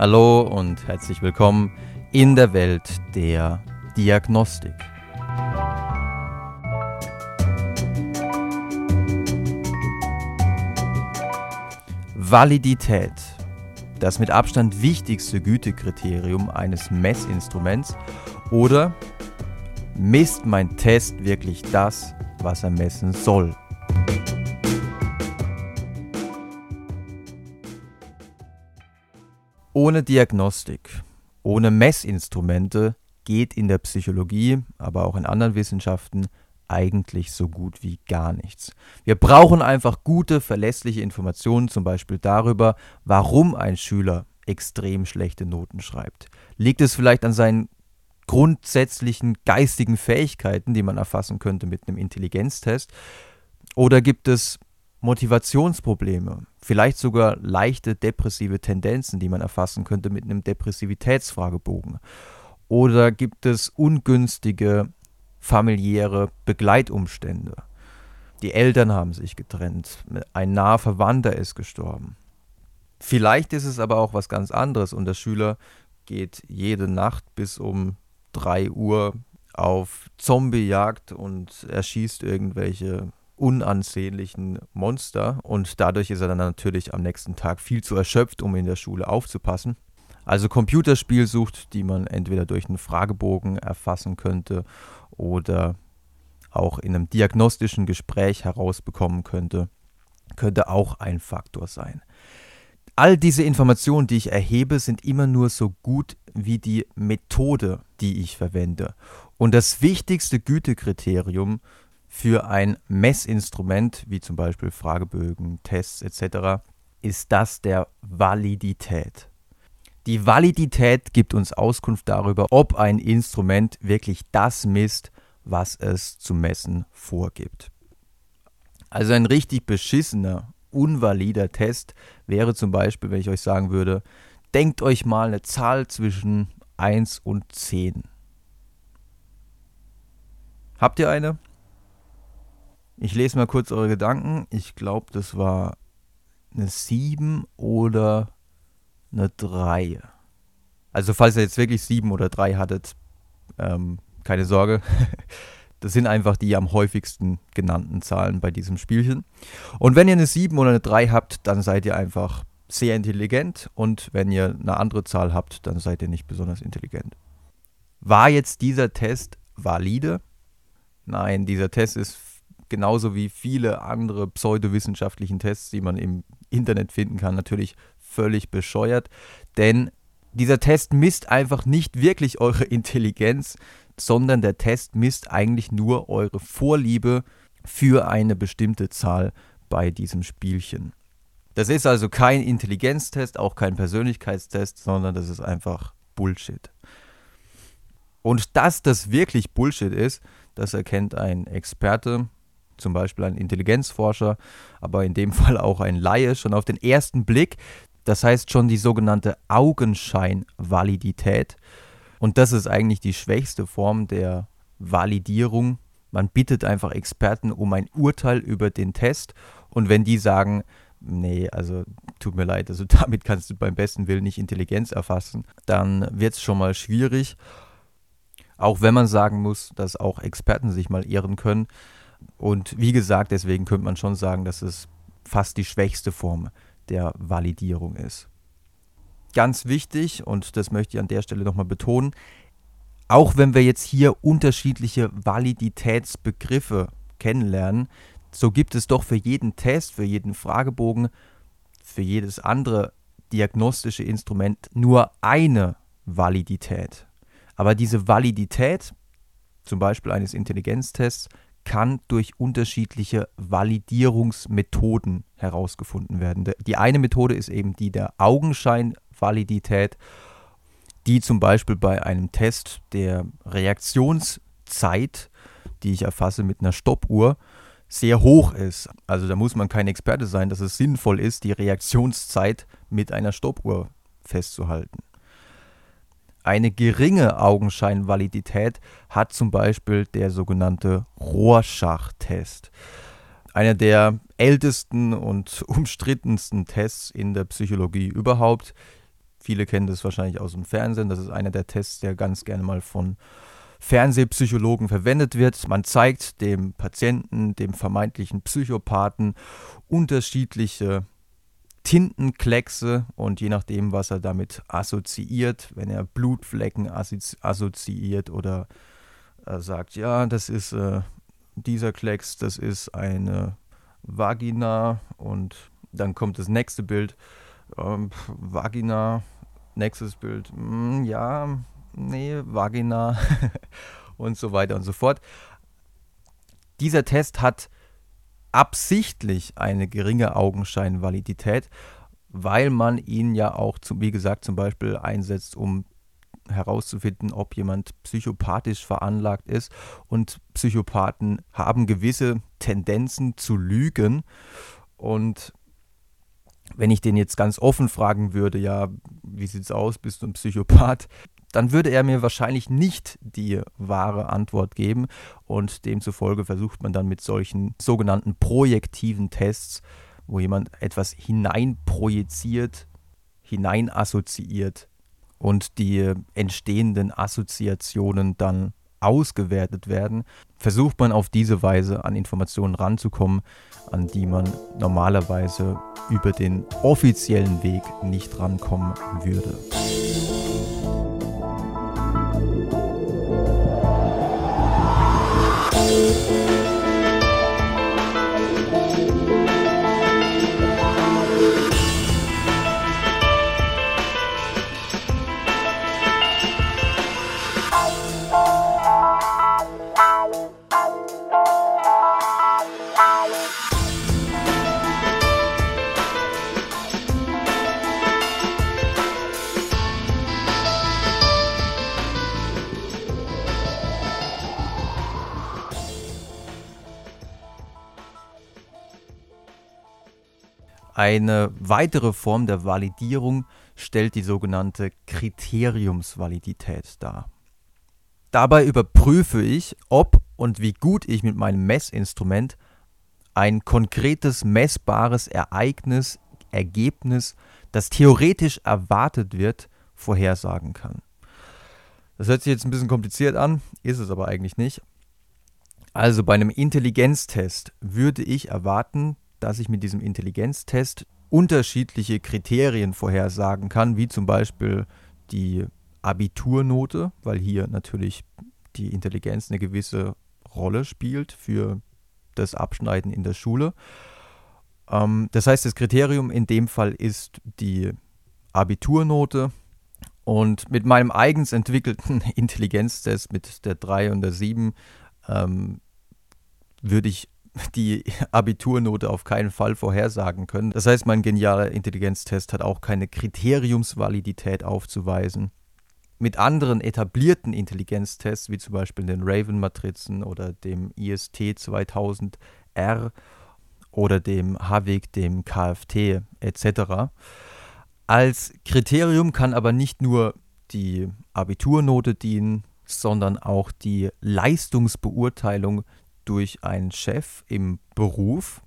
Hallo und herzlich willkommen in der Welt der Diagnostik. Validität. Das mit Abstand wichtigste Gütekriterium eines Messinstruments oder misst mein Test wirklich das, was er messen soll? Ohne Diagnostik, ohne Messinstrumente geht in der Psychologie, aber auch in anderen Wissenschaften eigentlich so gut wie gar nichts. Wir brauchen einfach gute, verlässliche Informationen, zum Beispiel darüber, warum ein Schüler extrem schlechte Noten schreibt. Liegt es vielleicht an seinen grundsätzlichen geistigen Fähigkeiten, die man erfassen könnte mit einem Intelligenztest? Oder gibt es Motivationsprobleme, vielleicht sogar leichte depressive Tendenzen, die man erfassen könnte mit einem Depressivitätsfragebogen? Oder gibt es ungünstige familiäre Begleitumstände? Die Eltern haben sich getrennt, ein naher Verwandter ist gestorben. Vielleicht ist es aber auch was ganz anderes und der Schüler geht jede Nacht bis um 3 Uhr auf Zombiejagd und erschießt irgendwelche unansehnlichen Monster und dadurch ist er dann natürlich am nächsten Tag viel zu erschöpft, um in der Schule aufzupassen. Also Computerspielsucht, die man entweder durch einen Fragebogen erfassen könnte oder auch in einem diagnostischen Gespräch herausbekommen könnte, könnte auch ein Faktor sein. All diese Informationen, die ich erhebe, sind immer nur so gut wie die Methode, die ich verwende. Und das wichtigste Gütekriterium für ein Messinstrument, wie zum Beispiel Fragebögen, Tests etc., ist das der Validität. Die Validität gibt uns Auskunft darüber, ob ein Instrument wirklich das misst, was es zu messen vorgibt. Also ein richtig beschissener, unvalider Test wäre zum Beispiel, wenn ich euch sagen würde, denkt euch mal eine Zahl zwischen 1 und 10. Habt ihr eine? Ich lese mal kurz eure Gedanken. Ich glaube, das war eine 7 oder eine 3. Also falls ihr jetzt wirklich 7 oder 3 hattet, ähm, keine Sorge. Das sind einfach die am häufigsten genannten Zahlen bei diesem Spielchen. Und wenn ihr eine 7 oder eine 3 habt, dann seid ihr einfach sehr intelligent. Und wenn ihr eine andere Zahl habt, dann seid ihr nicht besonders intelligent. War jetzt dieser Test valide? Nein, dieser Test ist genauso wie viele andere pseudowissenschaftlichen Tests, die man im Internet finden kann, natürlich völlig bescheuert. Denn dieser Test misst einfach nicht wirklich eure Intelligenz, sondern der Test misst eigentlich nur eure Vorliebe für eine bestimmte Zahl bei diesem Spielchen. Das ist also kein Intelligenztest, auch kein Persönlichkeitstest, sondern das ist einfach Bullshit. Und dass das wirklich Bullshit ist, das erkennt ein Experte zum Beispiel ein Intelligenzforscher, aber in dem Fall auch ein Laie, schon auf den ersten Blick. Das heißt schon die sogenannte Augenscheinvalidität. Und das ist eigentlich die schwächste Form der Validierung. Man bittet einfach Experten um ein Urteil über den Test und wenn die sagen, nee, also tut mir leid, also damit kannst du beim besten Willen nicht Intelligenz erfassen, dann wird es schon mal schwierig. Auch wenn man sagen muss, dass auch Experten sich mal irren können. Und wie gesagt, deswegen könnte man schon sagen, dass es fast die schwächste Form der Validierung ist. Ganz wichtig, und das möchte ich an der Stelle nochmal betonen, auch wenn wir jetzt hier unterschiedliche Validitätsbegriffe kennenlernen, so gibt es doch für jeden Test, für jeden Fragebogen, für jedes andere diagnostische Instrument nur eine Validität. Aber diese Validität, zum Beispiel eines Intelligenztests, kann durch unterschiedliche Validierungsmethoden herausgefunden werden. Die eine Methode ist eben die der Augenscheinvalidität, die zum Beispiel bei einem Test der Reaktionszeit, die ich erfasse mit einer Stoppuhr, sehr hoch ist. Also da muss man kein Experte sein, dass es sinnvoll ist, die Reaktionszeit mit einer Stoppuhr festzuhalten. Eine geringe Augenscheinvalidität hat zum Beispiel der sogenannte Rorschach-Test. Einer der ältesten und umstrittensten Tests in der Psychologie überhaupt. Viele kennen das wahrscheinlich aus dem Fernsehen. Das ist einer der Tests, der ganz gerne mal von Fernsehpsychologen verwendet wird. Man zeigt dem Patienten, dem vermeintlichen Psychopathen unterschiedliche Tintenkleckse und je nachdem, was er damit assoziiert, wenn er Blutflecken assoziiert oder er sagt, ja, das ist äh, dieser Klecks, das ist eine Vagina und dann kommt das nächste Bild, ähm, Vagina, nächstes Bild, mh, hm, ja, nee, Vagina und so weiter und so fort. Dieser Test hat absichtlich eine geringe Augenscheinvalidität, weil man ihn ja auch, zum, wie gesagt, zum Beispiel einsetzt, um herauszufinden, ob jemand psychopathisch veranlagt ist. Und Psychopathen haben gewisse Tendenzen zu lügen. Und wenn ich den jetzt ganz offen fragen würde, ja, wie sieht's aus, bist du ein Psychopath? Dann würde er mir wahrscheinlich nicht die wahre Antwort geben und demzufolge versucht man dann mit solchen sogenannten projektiven Tests, wo jemand etwas hineinprojiziert, hineinassoziiert und die entstehenden Assoziationen dann ausgewertet werden, versucht man auf diese Weise an Informationen ranzukommen, an die man normalerweise über den offiziellen Weg nicht rankommen würde. Eine weitere Form der Validierung stellt die sogenannte Kriteriumsvalidität dar. Dabei überprüfe ich, ob und wie gut ich mit meinem Messinstrument ein konkretes messbares Ereignis, Ergebnis, das theoretisch erwartet wird, vorhersagen kann. Das hört sich jetzt ein bisschen kompliziert an, ist es aber eigentlich nicht. Also bei einem Intelligenztest würde ich erwarten, dass ich mit diesem Intelligenztest unterschiedliche Kriterien vorhersagen kann, wie zum Beispiel die Abiturnote, weil hier natürlich die Intelligenz eine gewisse Rolle spielt für das Abschneiden in der Schule. Ähm, das heißt, das Kriterium in dem Fall ist die Abiturnote. Und mit meinem eigens entwickelten Intelligenztest mit der 3 und der 7 ähm, würde ich die Abiturnote auf keinen Fall vorhersagen können. Das heißt, mein genialer Intelligenztest hat auch keine Kriteriumsvalidität aufzuweisen. Mit anderen etablierten Intelligenztests, wie zum Beispiel den Raven-Matrizen oder dem IST 2000R oder dem HWIG, dem KFT etc. Als Kriterium kann aber nicht nur die Abiturnote dienen, sondern auch die Leistungsbeurteilung durch einen Chef im Beruf.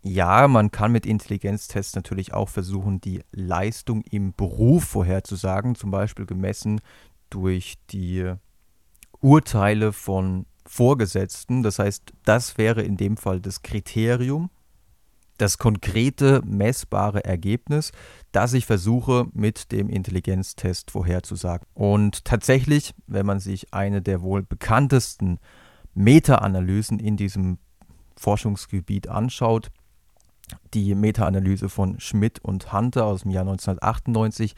Ja, man kann mit Intelligenztests natürlich auch versuchen, die Leistung im Beruf vorherzusagen, zum Beispiel gemessen durch die Urteile von Vorgesetzten. Das heißt, das wäre in dem Fall das Kriterium, das konkrete, messbare Ergebnis, das ich versuche mit dem Intelligenztest vorherzusagen. Und tatsächlich, wenn man sich eine der wohl bekanntesten Meta-Analysen in diesem Forschungsgebiet anschaut, die Meta-Analyse von Schmidt und Hunter aus dem Jahr 1998,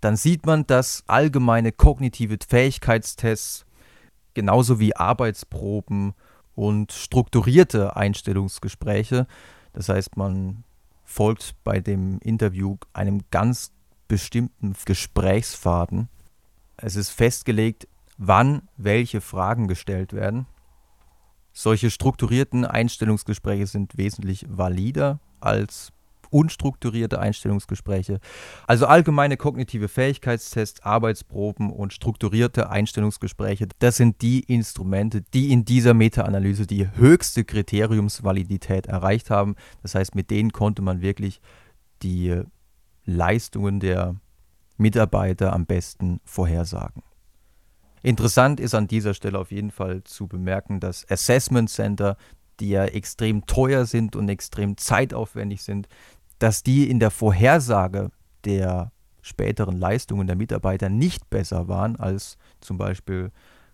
dann sieht man, dass allgemeine kognitive Fähigkeitstests genauso wie Arbeitsproben und strukturierte Einstellungsgespräche, das heißt, man folgt bei dem Interview einem ganz bestimmten Gesprächsfaden. Es ist festgelegt, wann welche Fragen gestellt werden solche strukturierten Einstellungsgespräche sind wesentlich valider als unstrukturierte Einstellungsgespräche. Also allgemeine kognitive Fähigkeitstests, Arbeitsproben und strukturierte Einstellungsgespräche, das sind die Instrumente, die in dieser Meta-Analyse die höchste Kriteriumsvalidität erreicht haben. Das heißt, mit denen konnte man wirklich die Leistungen der Mitarbeiter am besten vorhersagen. Interessant ist an dieser Stelle auf jeden Fall zu bemerken, dass Assessment Center, die ja extrem teuer sind und extrem zeitaufwendig sind, dass die in der Vorhersage der späteren Leistungen der Mitarbeiter nicht besser waren als zum Beispiel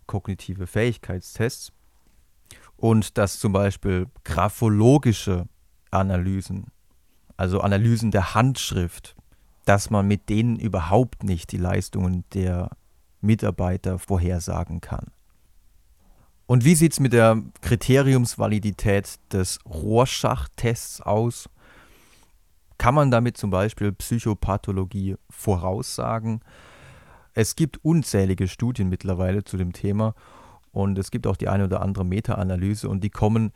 kognitive Fähigkeitstests und dass zum Beispiel graphologische Analysen, also Analysen der Handschrift, dass man mit denen überhaupt nicht die Leistungen der Mitarbeiter vorhersagen kann. Und wie sieht es mit der Kriteriumsvalidität des Rorschach-Tests aus? Kann man damit zum Beispiel Psychopathologie voraussagen? Es gibt unzählige Studien mittlerweile zu dem Thema und es gibt auch die eine oder andere Meta-Analyse und die kommen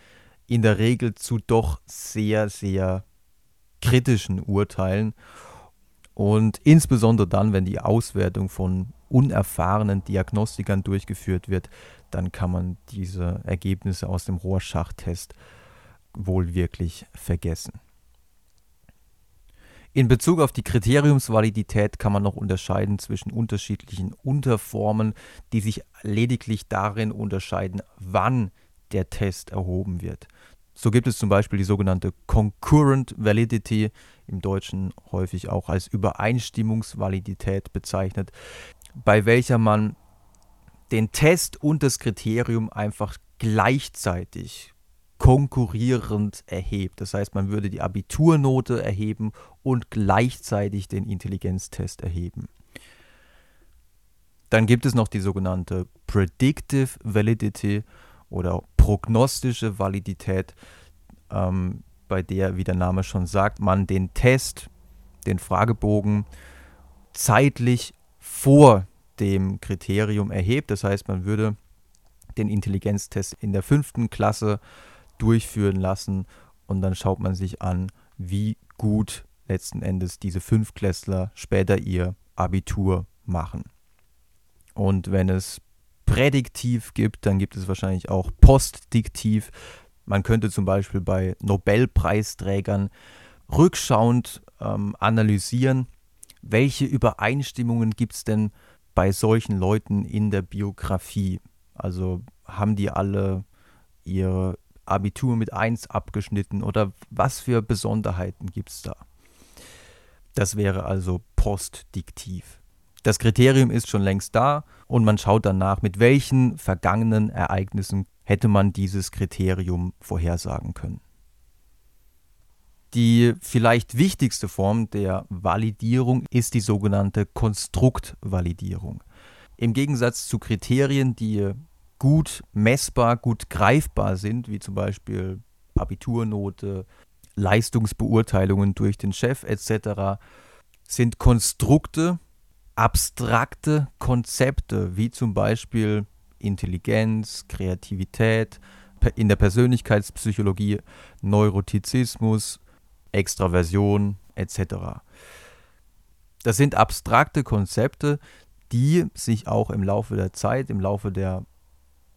in der Regel zu doch sehr, sehr kritischen Urteilen. Und insbesondere dann, wenn die Auswertung von unerfahrenen Diagnostikern durchgeführt wird, dann kann man diese Ergebnisse aus dem Rorschach-Test wohl wirklich vergessen. In Bezug auf die Kriteriumsvalidität kann man noch unterscheiden zwischen unterschiedlichen Unterformen, die sich lediglich darin unterscheiden, wann der Test erhoben wird. So gibt es zum Beispiel die sogenannte Concurrent Validity, im Deutschen häufig auch als Übereinstimmungsvalidität bezeichnet, bei welcher man den Test und das Kriterium einfach gleichzeitig konkurrierend erhebt. Das heißt, man würde die Abiturnote erheben und gleichzeitig den Intelligenztest erheben. Dann gibt es noch die sogenannte Predictive Validity oder prognostische Validität, ähm, bei der, wie der Name schon sagt, man den Test, den Fragebogen zeitlich vor dem Kriterium erhebt. Das heißt, man würde den Intelligenztest in der fünften Klasse durchführen lassen und dann schaut man sich an, wie gut letzten Endes diese Fünfklässler später ihr Abitur machen. Und wenn es prädiktiv gibt, dann gibt es wahrscheinlich auch postdiktiv. Man könnte zum Beispiel bei Nobelpreisträgern rückschauend ähm, analysieren, welche Übereinstimmungen gibt es denn bei solchen Leuten in der Biografie. Also haben die alle ihre Abitur mit 1 abgeschnitten oder was für Besonderheiten gibt es da? Das wäre also postdiktiv. Das Kriterium ist schon längst da und man schaut danach, mit welchen vergangenen Ereignissen hätte man dieses Kriterium vorhersagen können. Die vielleicht wichtigste Form der Validierung ist die sogenannte Konstruktvalidierung. Im Gegensatz zu Kriterien, die gut messbar, gut greifbar sind, wie zum Beispiel Abiturnote, Leistungsbeurteilungen durch den Chef etc., sind Konstrukte, abstrakte Konzepte, wie zum Beispiel Intelligenz, Kreativität, in der Persönlichkeitspsychologie Neurotizismus, Extraversion etc. Das sind abstrakte Konzepte, die sich auch im Laufe der Zeit, im Laufe der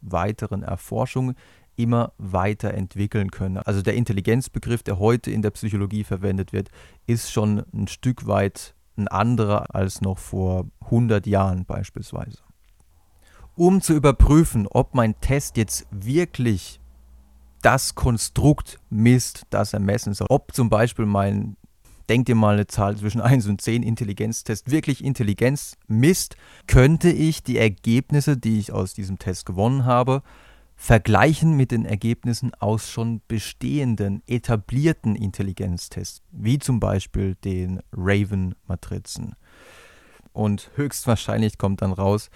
weiteren Erforschung immer weiter entwickeln können. Also der Intelligenzbegriff, der heute in der Psychologie verwendet wird, ist schon ein Stück weit ein anderer als noch vor 100 Jahren beispielsweise. Um zu überprüfen, ob mein Test jetzt wirklich das Konstrukt misst, das er messen soll, ob zum Beispiel mein denk dir mal eine Zahl zwischen 1 und 10 Intelligenztest, wirklich Intelligenz misst, könnte ich die Ergebnisse, die ich aus diesem Test gewonnen habe, vergleichen mit den Ergebnissen aus schon bestehenden, etablierten Intelligenztests, wie zum Beispiel den Raven-Matrizen. Und höchstwahrscheinlich kommt dann raus,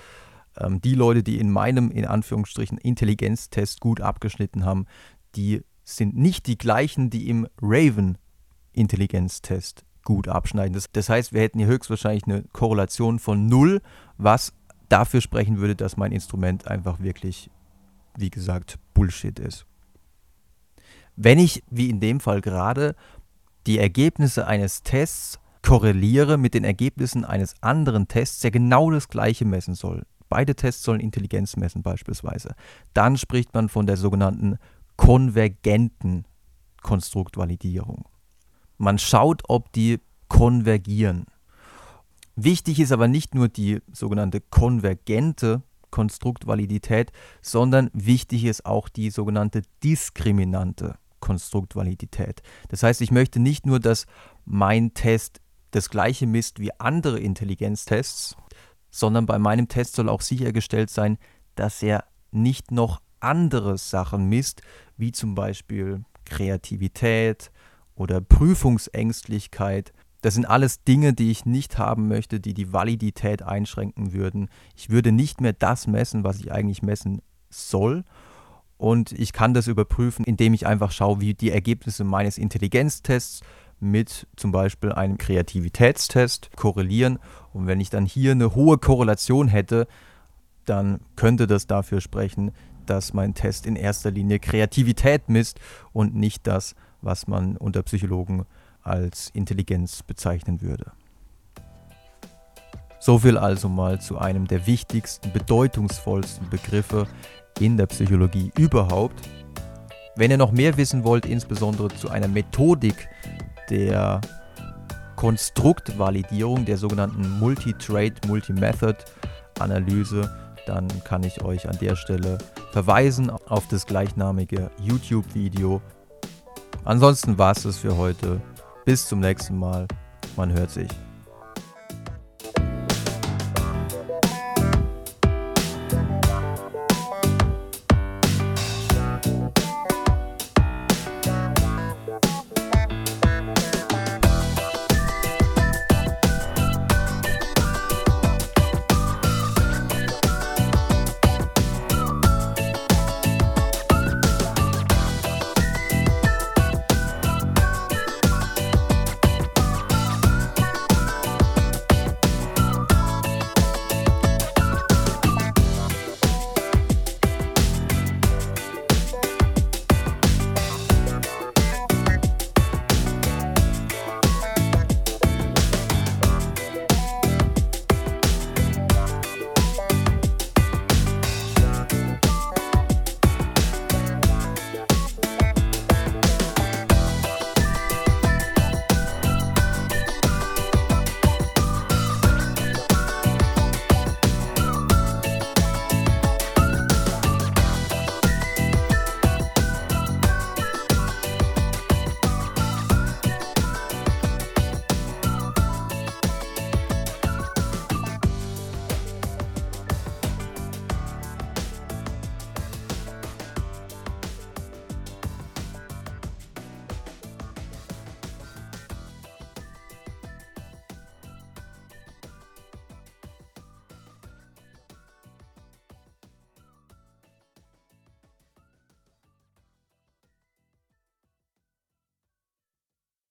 ähm, die Leute, die in meinem, in Anführungsstrichen, Intelligenztest gut abgeschnitten haben, die sind nicht die gleichen, die im Raven Intelligenztest gut abschneiden. Das, das heißt, wir hätten hier höchstwahrscheinlich eine Korrelation von null, was dafür sprechen würde, dass mein Instrument einfach wirklich, wie gesagt, Bullshit ist. Wenn ich, wie in dem Fall gerade, die Ergebnisse eines Tests korreliere mit den Ergebnissen eines anderen Tests, der genau das gleiche messen soll, beide Tests sollen Intelligenz messen beispielsweise, dann spricht man von der sogenannten konvergenten Konstruktvalidierung. Man schaut, ob die konvergieren. Wichtig ist aber nicht nur die sogenannte konvergente Konstruktvalidität, sondern wichtig ist auch die sogenannte diskriminante Konstruktvalidität. Das heißt, ich möchte nicht nur, dass mein Test das gleiche misst wie andere Intelligenztests, sondern bei meinem Test soll auch sichergestellt sein, dass er nicht noch andere Sachen misst, wie zum Beispiel Kreativität oder Prüfungsängstlichkeit. Das sind alles Dinge, die ich nicht haben möchte, die die Validität einschränken würden. Ich würde nicht mehr das messen, was ich eigentlich messen soll. Und ich kann das überprüfen, indem ich einfach schaue, wie die Ergebnisse meines Intelligenztests mit zum Beispiel einem Kreativitätstest korrelieren. Und wenn ich dann hier eine hohe Korrelation hätte, dann könnte das dafür sprechen, dass mein Test in erster Linie Kreativität misst und nicht das, was man unter Psychologen als Intelligenz bezeichnen würde. So viel also mal zu einem der wichtigsten, bedeutungsvollsten Begriffe in der Psychologie überhaupt. Wenn ihr noch mehr wissen wollt, insbesondere zu einer Methodik der Konstruktvalidierung, der sogenannten Multi-Trade, Multi-Method-Analyse, dann kann ich euch an der Stelle verweisen auf das gleichnamige YouTube-Video. Ansonsten war es das für heute. Bis zum nächsten Mal. Man hört sich.